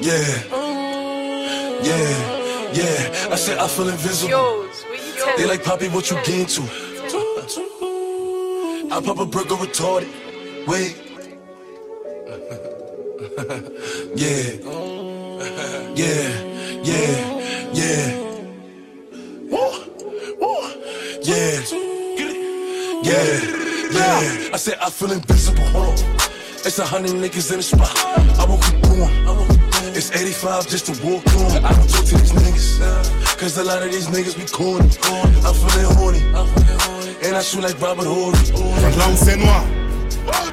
Yeah. Yeah. Yeah. I said I feel invisible. Yours, what you tell They like Poppy, what you get into? I pop a brick or retarded. Wait. yeah. Yeah. Yeah. Yeah. Yeah. Yeah. Yeah. I said I feel invisible. Hold on. It's a hundred niggas in the spot. I won't keep going. It's 85 just to walk on. I don't talk to these niggas. Cause a lot of these niggas be corny. I'm feeling horny. And I shoot like Robert Horry. Là où c'est noir.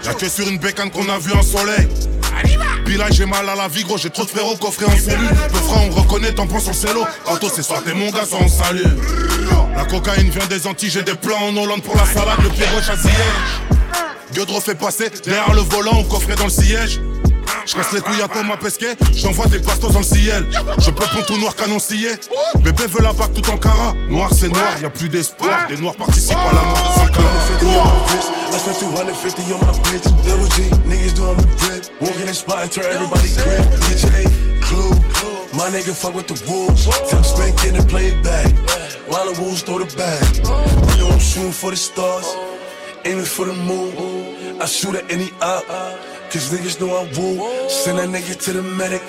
Y'a que sur une bécane qu'on a vu un soleil. Puis là j'ai mal à la vie gros, j'ai trop de frérots coffrés en cellule Le frère on reconnaît, t'en prends sur le cello Anto c'est soit t'es mon gars, soit on salue La cocaïne vient des Antilles, j'ai des plans en Hollande pour la salade, le à Ziyech Diodro fait passer derrière le volant, au coffret dans le siège je casse les couilles à Thomas Pesquet, j'envoie des pastos dans le ciel. Je peux prendre tout noir canon scié. Bébé veut la bague tout en cara. Noir c'est noir, y a plus d'espoir. Des noirs participent à la mort de son 250 on my wrist. I spent 250 on my bitch. Double G, niggas doing the grip. Walk in spot and turn everybody grip. DJ, Clue. My nigga fuck with the wolves. Tell Spank in and play it back. While the wolves throw the bag. You know I'm shooting for the stars. Aiming for the moon. I shoot at any op. Cause niggas know I'm woo. Send that nigga to the medic.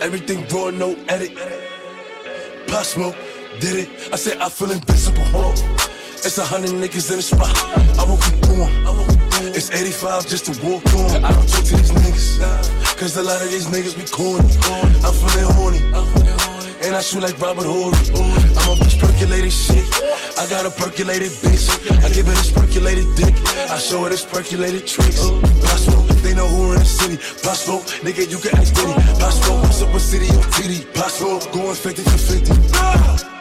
Everything raw, no edit. Pop Smoke, did it. I said I feel invincible. It's a hundred niggas in the spot. I won't keep going. It's 85 just to walk on. I don't talk to these niggas. Cause a lot of these niggas be corny. I'm feeling horny. And I shoot like Robert Horry. Shit. I got a percolated bitch. I give her this percolated dick. I show her this percolated tricks. Possible, they know who in the city. Possible, nigga, you can ask Diddy. Possible, with city on TD? Possible, going 50 for 50.